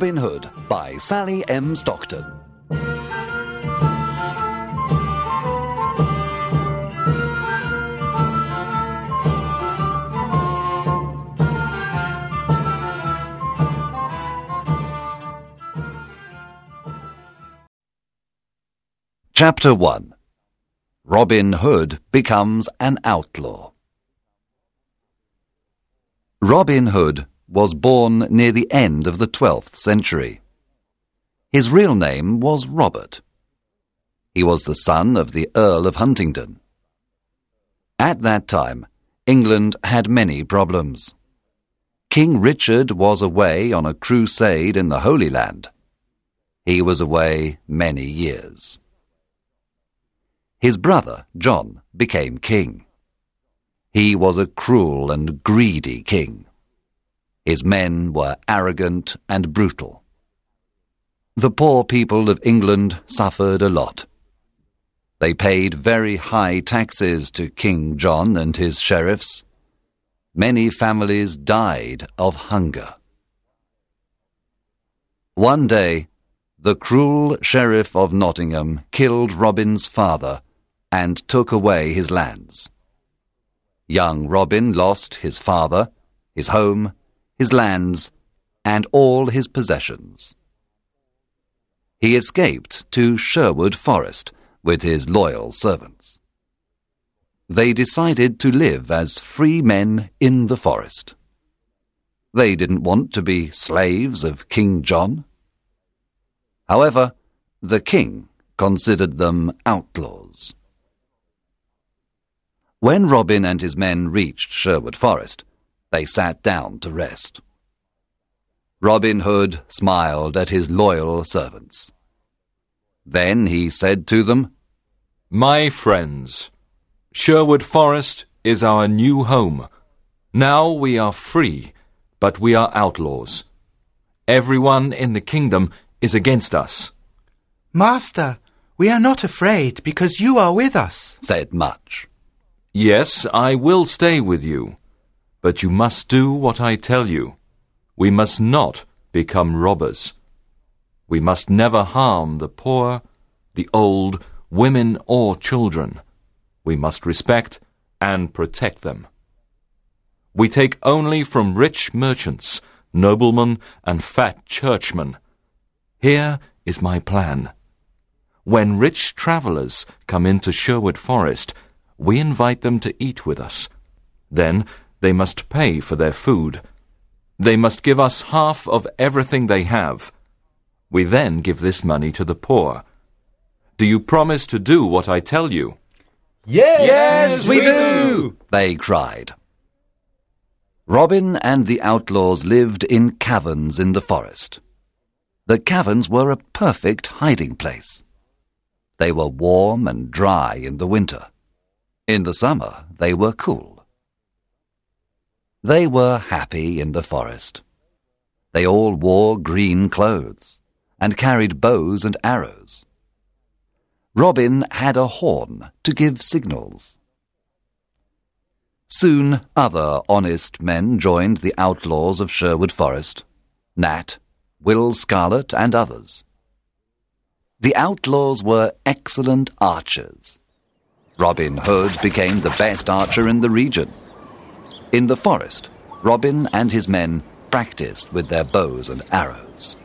Robin Hood by Sally M. Stockton. Chapter 1 Robin Hood becomes an outlaw. Robin Hood was born near the end of the 12th century. His real name was Robert. He was the son of the Earl of Huntingdon. At that time, England had many problems. King Richard was away on a crusade in the Holy Land. He was away many years. His brother, John, became king. He was a cruel and greedy king. His men were arrogant and brutal. The poor people of England suffered a lot. They paid very high taxes to King John and his sheriffs. Many families died of hunger. One day, the cruel sheriff of Nottingham killed Robin's father and took away his lands. Young Robin lost his father, his home, his lands, and all his possessions. He escaped to Sherwood Forest with his loyal servants. They decided to live as free men in the forest. They didn't want to be slaves of King John. However, the king considered them outlaws. When Robin and his men reached Sherwood Forest, they sat down to rest. Robin Hood smiled at his loyal servants. Then he said to them, My friends, Sherwood Forest is our new home. Now we are free, but we are outlaws. Everyone in the kingdom is against us. Master, we are not afraid because you are with us, said Much. Yes, I will stay with you. But you must do what I tell you. We must not become robbers. We must never harm the poor, the old, women or children. We must respect and protect them. We take only from rich merchants, noblemen, and fat churchmen. Here is my plan. When rich travellers come into Sherwood Forest, we invite them to eat with us. Then they must pay for their food. They must give us half of everything they have. We then give this money to the poor. Do you promise to do what I tell you? Yes, yes we, we do, do, they cried. Robin and the outlaws lived in caverns in the forest. The caverns were a perfect hiding place. They were warm and dry in the winter. In the summer, they were cool. They were happy in the forest. They all wore green clothes and carried bows and arrows. Robin had a horn to give signals. Soon other honest men joined the outlaws of Sherwood Forest, Nat, Will Scarlet, and others. The outlaws were excellent archers. Robin Hood became the best archer in the region. In the forest, Robin and his men practiced with their bows and arrows.